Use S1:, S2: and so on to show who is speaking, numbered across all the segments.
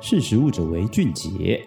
S1: 识时务者为俊杰。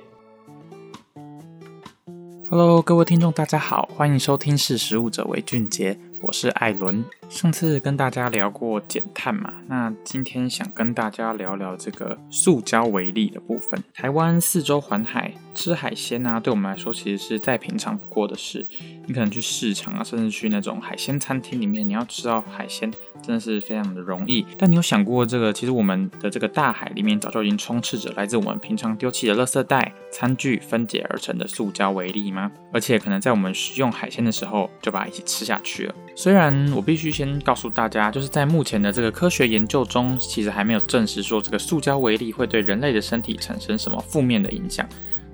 S2: Hello，各位听众，大家好，欢迎收听《识时务者为俊杰》，我是艾伦。上次跟大家聊过减碳嘛，那今天想跟大家聊聊这个塑胶微粒的部分。台湾四周环海，吃海鲜啊，对我们来说其实是再平常不过的事。你可能去市场啊，甚至去那种海鲜餐厅里面，你要吃到海鲜，真的是非常的容易。但你有想过，这个其实我们的这个大海里面早就已经充斥着来自我们平常丢弃的垃圾袋、餐具分解而成的塑胶微粒吗？而且可能在我们食用海鲜的时候，就把它一起吃下去了。虽然我必须先告诉大家，就是在目前的这个科学研究中，其实还没有证实说这个塑胶微粒会对人类的身体产生什么负面的影响，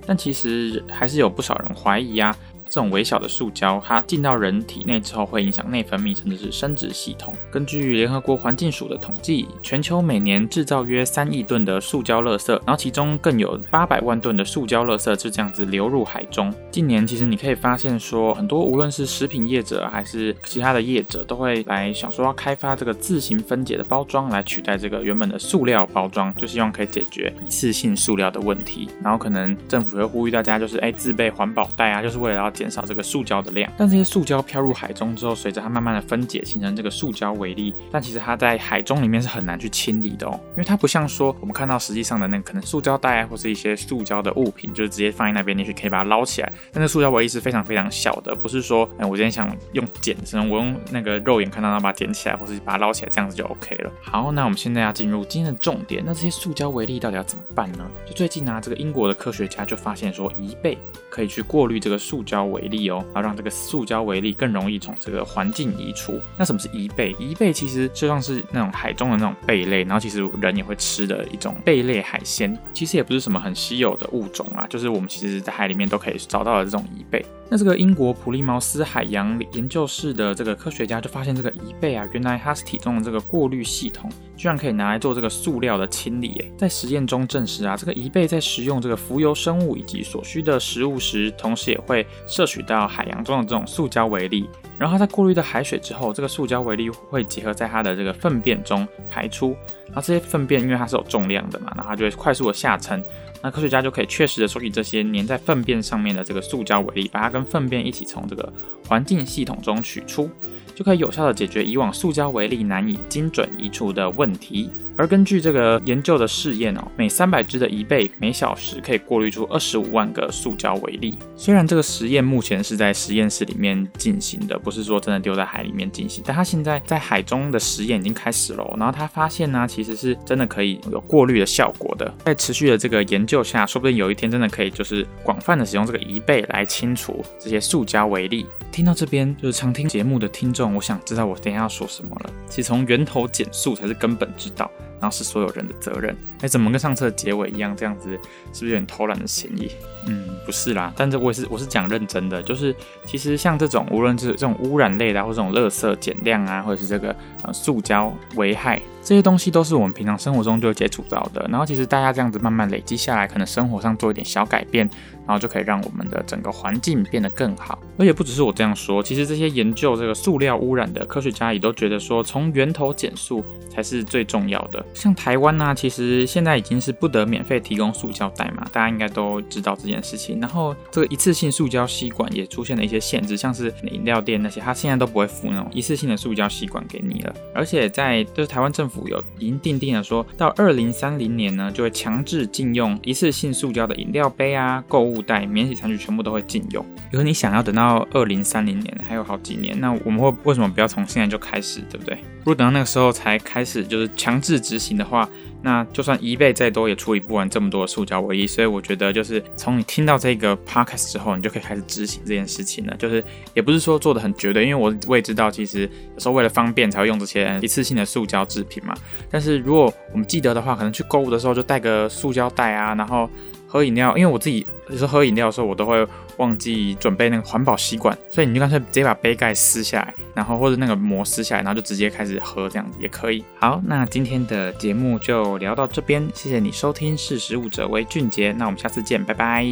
S2: 但其实还是有不少人怀疑啊。这种微小的塑胶，它进到人体内之后，会影响内分泌，甚至是生殖系统。根据联合国环境署的统计，全球每年制造约三亿吨的塑胶垃圾，然后其中更有八百万吨的塑胶垃圾就这样子流入海中。近年，其实你可以发现说，很多无论是食品业者还是其他的业者，都会来想说要开发这个自行分解的包装来取代这个原本的塑料包装，就希望可以解决一次性塑料的问题。然后可能政府会呼吁大家，就是哎自备环保袋啊，就是为了要。减少这个塑胶的量，但这些塑胶飘入海中之后，随着它慢慢的分解，形成这个塑胶微粒。但其实它在海中里面是很难去清理的哦，因为它不像说我们看到实际上的那可能塑胶袋啊，或是一些塑胶的物品，就是直接放在那边，你去可以把它捞起来。但是塑胶微粒是非常非常小的，不是说哎，我今天想用捡，只能我用那个肉眼看到它把它捡起来，或是把它捞起来，这样子就 OK 了。好，那我们现在要进入今天的重点，那这些塑胶微粒到底要怎么办呢？就最近呢、啊，这个英国的科学家就发现说，贻贝可以去过滤这个塑胶微粒哦，然后让这个塑胶微粒更容易从这个环境移除。那什么是贻贝？贻贝其实就像是那种海中的那种贝类，然后其实人也会吃的一种贝类海鲜，其实也不是什么很稀有的物种啊，就是我们其实在海里面都可以找到的这种贻贝。那这个英国普利茅斯海洋研究室的这个科学家就发现，这个贻贝啊，原来它是体中的这个过滤系统，居然可以拿来做这个塑料的清理。诶，在实验中证实啊，这个贻贝在食用这个浮游生物以及所需的食物时，同时也会摄取到海洋中的这种塑胶微粒。然后它在过滤的海水之后，这个塑胶微粒会结合在它的这个粪便中排出。然后这些粪便因为它是有重量的嘛，然后它就会快速的下沉。那科学家就可以确实的收集这些粘在粪便上面的这个塑胶微粒，把它跟粪便一起从这个环境系统中取出，就可以有效的解决以往塑胶微粒难以精准移除的问题。而根据这个研究的试验哦，每三百只的贻贝每小时可以过滤出二十五万个塑胶微粒。虽然这个实验目前是在实验室里面进行的，不是说真的丢在海里面进行，但它现在在海中的实验已经开始了。然后他发现呢，其实是真的可以有过滤的效果的。在持续的这个研究下，说不定有一天真的可以就是广泛的使用这个贻贝来清除这些塑胶微粒。听到这边，就是常听节目的听众，我想知道我等下要说什么了。其实从源头减塑才是根本之道。然后是所有人的责任。哎，怎么跟上次的结尾一样？这样子是不是有点偷懒的嫌疑？嗯，不是啦。但是我也是我是讲认真的，就是其实像这种无论是这种污染类的，或这种垃圾减量啊，或者是这个塑胶危害这些东西，都是我们平常生活中就接触到的。然后其实大家这样子慢慢累积下来，可能生活上做一点小改变，然后就可以让我们的整个环境变得更好。而且不只是我这样说，其实这些研究这个塑料污染的科学家也都觉得说，从源头减塑才是最重要的。像台湾呢、其实现在已经是不得免费提供塑胶袋嘛，大家应该都知道这件事情。然后这个一次性塑胶吸管也出现了一些限制，像是饮料店那些，它现在都不会附那种一次性的塑胶吸管给你了。而且在就是台湾政府有已经定定了说，到二零三零年呢，就会强制禁用一次性塑胶的饮料杯啊、购物袋、免洗餐具，全部都会禁用。如果你想要等到二零三零年，还有好几年，那我们会为什么不要从现在就开始，对不对？如果等到那个时候才开始就是强制执行的话，那就算一倍再多，也处理不完这么多的塑胶微粒。所以我觉得，就是从你听到这个 podcast 之后，你就可以开始执行这件事情了。就是也不是说做的很绝对，因为我我也知道，其实有时候为了方便才会用这些一次性的塑胶制品嘛。但是如果我们记得的话，可能去购物的时候就带个塑胶袋啊，然后。喝饮料，因为我自己就是喝饮料的时候，我都会忘记准备那个环保吸管，所以你就干脆直接把杯盖撕下来，然后或者那个膜撕下来，然后就直接开始喝，这样子也可以。好，那今天的节目就聊到这边，谢谢你收听，识食物者为俊杰，那我们下次见，拜拜。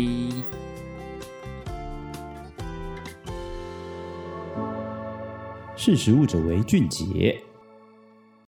S1: 识食物者为俊杰。